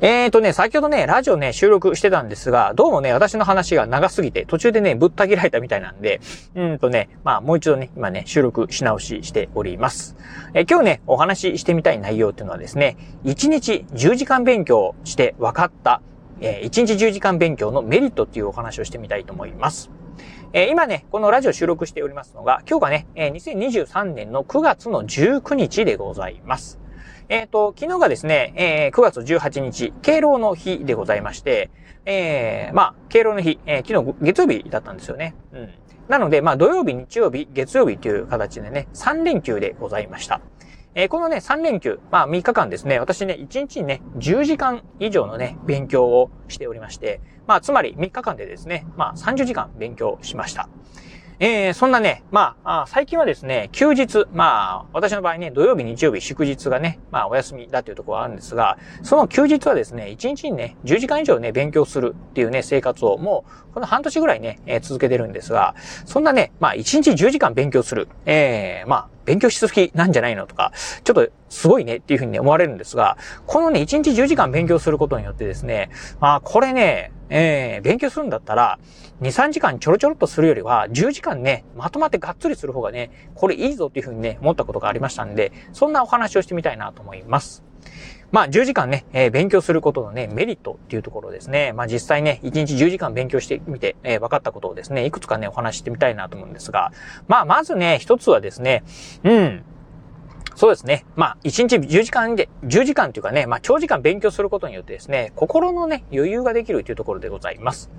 えーとね、先ほどね、ラジオね、収録してたんですが、どうもね、私の話が長すぎて、途中でね、ぶった切られたみたいなんで、うんとね、まあ、もう一度ね、今ね、収録し直ししております。えー、今日ね、お話ししてみたい内容っていうのはですね、1日10時間勉強して分かった、えー、1日10時間勉強のメリットっていうお話をしてみたいと思います。え、今ね、このラジオ収録しておりますのが、今日がね、えー、2023年の9月の19日でございます。えっ、ー、と、昨日がですね、えー、9月18日、敬老の日でございまして、えー、まあ、敬老の日、えー、昨日月曜日だったんですよね。うん。なので、まあ、土曜日、日曜日、月曜日という形でね、3連休でございました。えー、このね、3連休、まあ3日間ですね、私ね、1日にね、10時間以上のね、勉強をしておりまして、まあつまり3日間でですね、まあ30時間勉強しました。えー、そんなね、まあ、最近はですね、休日、まあ、私の場合ね、土曜日、日曜日、祝日がね、まあ、お休みだっていうところはあるんですが、その休日はですね、1日にね、10時間以上ね、勉強するっていうね、生活をもう、この半年ぐらいね、えー、続けてるんですが、そんなね、まあ、1日10時間勉強する、えー、まあ、勉強しすぎなんじゃないのとか、ちょっとすごいねっていうふうに、ね、思われるんですが、このね、1日10時間勉強することによってですね、まあ、これね、えー、勉強するんだったら、2、3時間ちょろちょろっとするよりは、10時間ね、まとまってがっつりする方がね、これいいぞっていうふうにね、思ったことがありましたんで、そんなお話をしてみたいなと思います。まあ、10時間ね、えー、勉強することのね、メリットっていうところですね。まあ、実際ね、1日10時間勉強してみて、えー、分かったことをですね、いくつかね、お話してみたいなと思うんですが、まあ、まずね、一つはですね、うん、そうですね。まあ、1日10時間で、10時間というかね、まあ、長時間勉強することによってですね、心のね、余裕ができるというところでございます。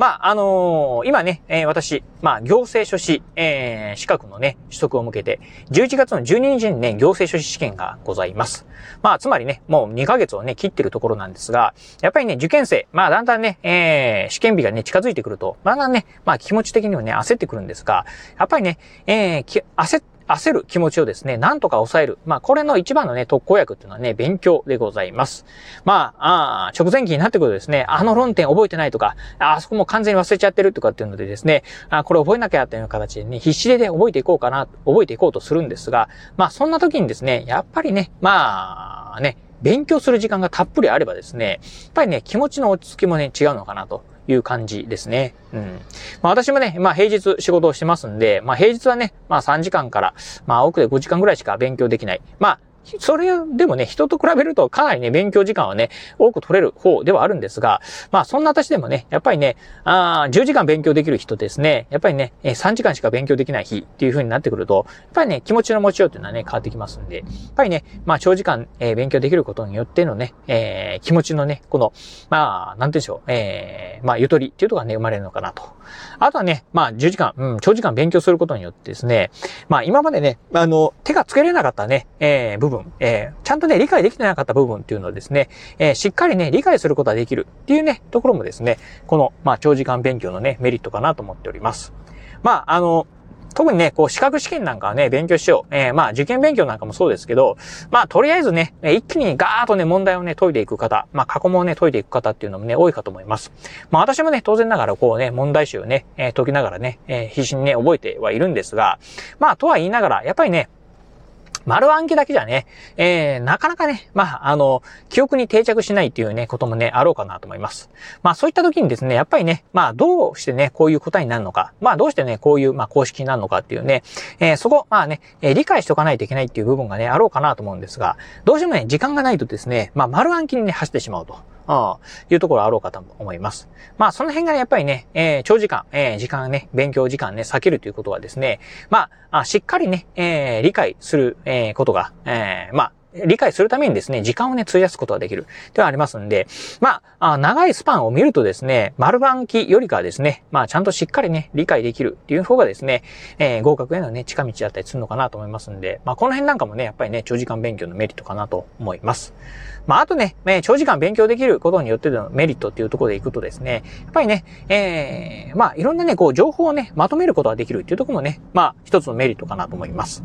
まあ、あのー、今ね、えー、私、まあ、行政書士、えー、資格のね、取得を向けて、11月の12日にね、行政書士試験がございます。まあ、つまりね、もう2ヶ月をね、切ってるところなんですが、やっぱりね、受験生、まあ、だんだんね、えー、試験日がね、近づいてくると、だんだんね、まあ、気持ち的にはね、焦ってくるんですが、やっぱりね、えー、焦って、焦る気持ちをですね、なんとか抑える。まあ、これの一番のね、特効薬っていうのはね、勉強でございます。まあ、あ直前期になってくるとですね、あの論点覚えてないとか、あそこも完全に忘れちゃってるとかっていうのでですね、あこれ覚えなきゃっていう形でね、必死でね、覚えていこうかな、覚えていこうとするんですが、まあ、そんな時にですね、やっぱりね、まあ、ね、勉強する時間がたっぷりあればですね、やっぱりね、気持ちの落ち着きもね、違うのかなと。いう感じですね。うん。まあ私もね、まあ平日仕事をしてますんで、まあ平日はね、まあ3時間から、まあ奥で5時間ぐらいしか勉強できない。まあそれでもね、人と比べるとかなりね、勉強時間はね、多く取れる方ではあるんですが、まあそんな私でもね、やっぱりね、あ10時間勉強できる人ですね、やっぱりね、3時間しか勉強できない日っていう風になってくると、やっぱりね、気持ちの持ちようっていうのはね、変わってきますんで、やっぱりね、まあ長時間、えー、勉強できることによってのね、えー、気持ちのね、この、まあ、なんて言うんでしょう、えー、まあゆとりっていうとこがね、生まれるのかなと。あとはね、まあ10時間、うん、長時間勉強することによってですね、まあ今までね、あの、手がつけれなかったね、えー、分、えー、ちゃんとね、理解できてなかった部分っていうのをですね、えー、しっかりね、理解することができるっていうね、ところもですね、この、まあ、長時間勉強のね、メリットかなと思っております。まあ、あの、特にね、こう、資格試験なんかはね、勉強しよう。えー、まあ、受験勉強なんかもそうですけど、まあ、とりあえずね、一気にガーッとね、問題をね、解いていく方、まあ、過去問をね、解いていく方っていうのもね、多いかと思います。まあ、私もね、当然ながら、こうね、問題集をね、えー、解きながらね、えー、必死にね、覚えてはいるんですが、まあ、とは言いながら、やっぱりね、丸暗記だけじゃね、えー、なかなかね、まあ、あの、記憶に定着しないっていうね、こともね、あろうかなと思います。まあ、そういった時にですね、やっぱりね、まあ、どうしてね、こういう答えになるのか、まあ、どうしてね、こういう、まあ、公式になるのかっていうね、えー、そこ、まあね、えー、理解しておかないといけないっていう部分がね、あろうかなと思うんですが、どうしてもね、時間がないとですね、まあ、丸暗記にね、走ってしまうと。あいうところあろうかと思います。まあ、その辺がね、やっぱりね、えー、長時間、えー、時間ね、勉強時間ね、避けるということはですね、まあ、あしっかりね、えー、理解する、え、ことが、え、まあ、理解するためにですね、時間をね、費やすことができる。ではありますんで、まあ、長いスパンを見るとですね、丸暗記よりかはですね、まあ、ちゃんとしっかりね、理解できるっていう方がですね、えー、合格へのね、近道だったりするのかなと思いますんで、まあ、この辺なんかもね、やっぱりね、長時間勉強のメリットかなと思います。まあ、あとね、え長時間勉強できることによってのメリットっていうところでいくとですね、やっぱりね、えー、まあ、いろんなね、こう、情報をね、まとめることができるっていうところもね、まあ、一つのメリットかなと思います。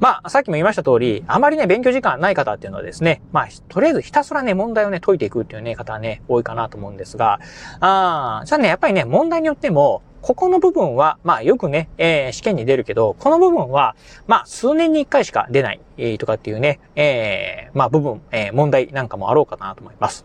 まあ、さっきも言いました通り、あまりね、勉強時間ない方っていうのはですね、まあ、とりあえずひたすらね、問題をね、解いていくっていうね、方はね、多いかなと思うんですが、ああ、じゃあね、やっぱりね、問題によっても、ここの部分は、まあよくね、えー、試験に出るけど、この部分は、まあ数年に一回しか出ない、えー、とかっていうね、えー、まあ部分、えー、問題なんかもあろうかなと思います。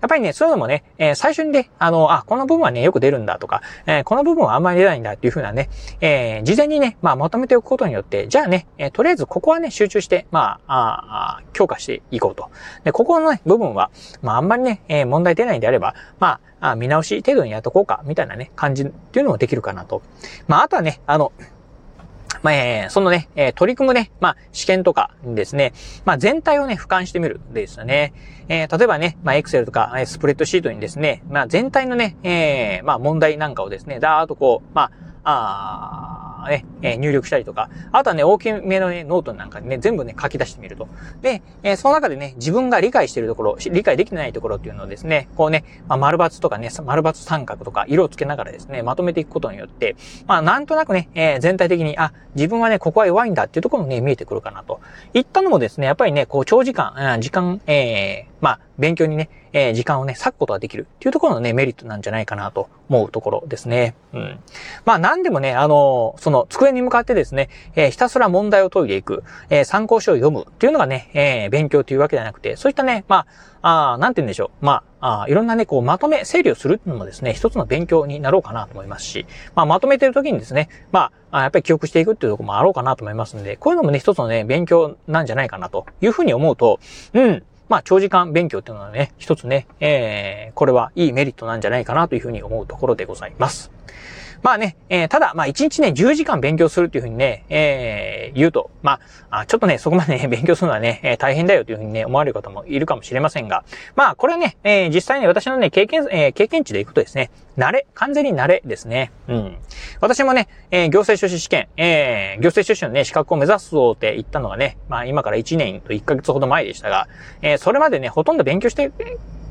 やっぱりね、そういうのもね、えー、最初にね、あの、あ、この部分はね、よく出るんだとか、えー、この部分はあんまり出ないんだっていうふうなね、えー、事前にね、まあまとめておくことによって、じゃあね、えー、とりあえずここはね、集中して、まあ、あ強化していこうと。で、ここのね、部分は、まああんまりね、えー、問題出ないんであれば、まあ、あ見直し程度にやっとこうか、みたいなね、感じっていうのもできるかなと。まあ、あとはね、あの、まあ、えー、そのね、えー、取り組むね、まあ、試験とかですね、まあ、全体をね、俯瞰してみるですよね。えー、例えばね、まあ、エクセルとか、スプレッドシートにですね、まあ、全体のね、えー、まあ、問題なんかをですね、だーっとこう、まあ、あね、え入力したりとか、あとはね、大きめのね、ノートなんかにね、全部ね、書き出してみると。で、えその中でね、自分が理解しているところ、理解できてないところっていうのをですね、こうね、まあ、丸抜とかね、丸抜三角とか色をつけながらですね、まとめていくことによって、まあ、なんとなくね、え、全体的に、あ、自分はね、ここは弱いんだっていうところもね、見えてくるかなと。いったのもですね、やっぱりね、こう、長時間、時間、えー、まあ、勉強にね、えー、時間をね、割くことができるっていうところのね、メリットなんじゃないかなと思うところですね。うん。まあ、なんでもね、あのー、その、机に向かってですね、えー、ひたすら問題を解いていく、え参考書を読むっていうのがね、え勉強というわけではなくて、そういったね、まあ、あなんて言うんでしょう。まあ、あいろんなね、こう、まとめ、整理をするっていうのもですね、一つの勉強になろうかなと思いますし、まあ、まとめてる時にですね、まあ、やっぱり記憶していくっていうところもあろうかなと思いますんで、こういうのもね、一つのね、勉強なんじゃないかなというふうに思うと、うん、まあ、長時間勉強っていうのはね、一つね、えー、これはいいメリットなんじゃないかなというふうに思うところでございます。まあね、えー、ただ、まあ1日ね、10時間勉強するっていうふうにね、えー、言うと、まあ、ちょっとね、そこまでね、勉強するのはね、えー、大変だよというふうにね、思われる方もいるかもしれませんが、まあ、これはね、えー、実際に私のね、経験、えー、経験値でいくとですね、慣れ、完全に慣れですね。うん。私もね、えー、行政書士試験、えー、行政書士のね、資格を目指すぞって言ったのがね、まあ今から1年と1ヶ月ほど前でしたが、えー、それまでね、ほとんど勉強して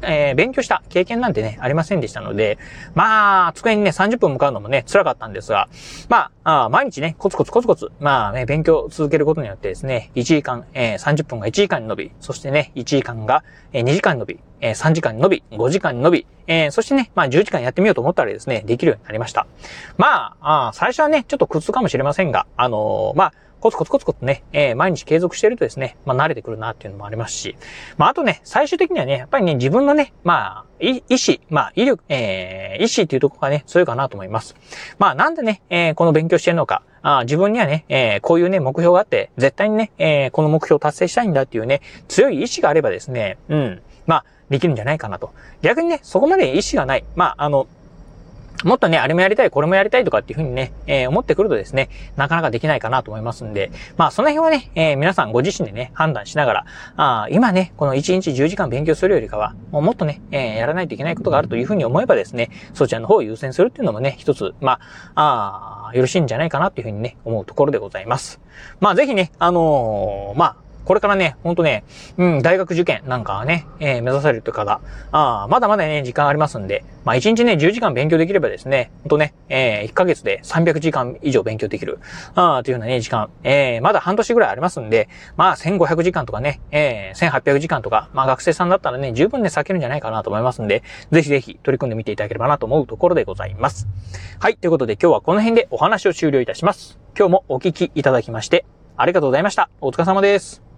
えー、勉強した経験なんてね、ありませんでしたので、まあ、机にね、30分向かうのもね、辛かったんですが、まあ、あ毎日ね、コツコツコツコツ、まあね、勉強を続けることによってですね、1時間、えー、30分が1時間に伸び、そしてね、1時間が、2時間に伸び、えー、3時間に伸び、5時間に伸び、えー、そしてね、まあ10時間やってみようと思ったらですね、できるようになりました。まあ、あ最初はね、ちょっと苦痛かもしれませんが、あのー、まあ、コツコツコツコツね、えー、毎日継続してるとですね、まあ慣れてくるなっていうのもありますし、まああとね、最終的にはね、やっぱりね、自分のね、まあ、意志、まあ、威力、えー、意志っていうところがね、強いかなと思います。まあなんでね、えー、この勉強してるのか、あ自分にはね、えー、こういうね、目標があって、絶対にね、えー、この目標を達成したいんだっていうね、強い意志があればですね、うん、まあ、できるんじゃないかなと。逆にね、そこまで意志がない。まあ、あの、もっとね、あれもやりたい、これもやりたいとかっていうふうにね、えー、思ってくるとですね、なかなかできないかなと思いますんで、まあ、その辺はね、えー、皆さんご自身でね、判断しながら、あ今ね、この1日10時間勉強するよりかは、もうもっとね、えー、やらないといけないことがあるというふうに思えばですね、そちらの方を優先するっていうのもね、一つ、まあ、あよろしいんじゃないかなっていうふうにね、思うところでございます。まあ、ぜひね、あのまあ、これからね、ほんとね、うん、大学受験なんかはね、えー、目指されるという方、あまだまだね、時間ありますんで、まあ1日ね、10時間勉強できればですね、ほんとね、えー、1ヶ月で300時間以上勉強できる、あというようなね、時間、えー、まだ半年ぐらいありますんで、まあ1500時間とかね、えー、1800時間とか、まあ学生さんだったらね、十分ね、避けるんじゃないかなと思いますんで、ぜひぜひ取り組んでみていただければなと思うところでございます。はい、ということで今日はこの辺でお話を終了いたします。今日もお聞きいただきまして、ありがとうございました。お疲れ様です。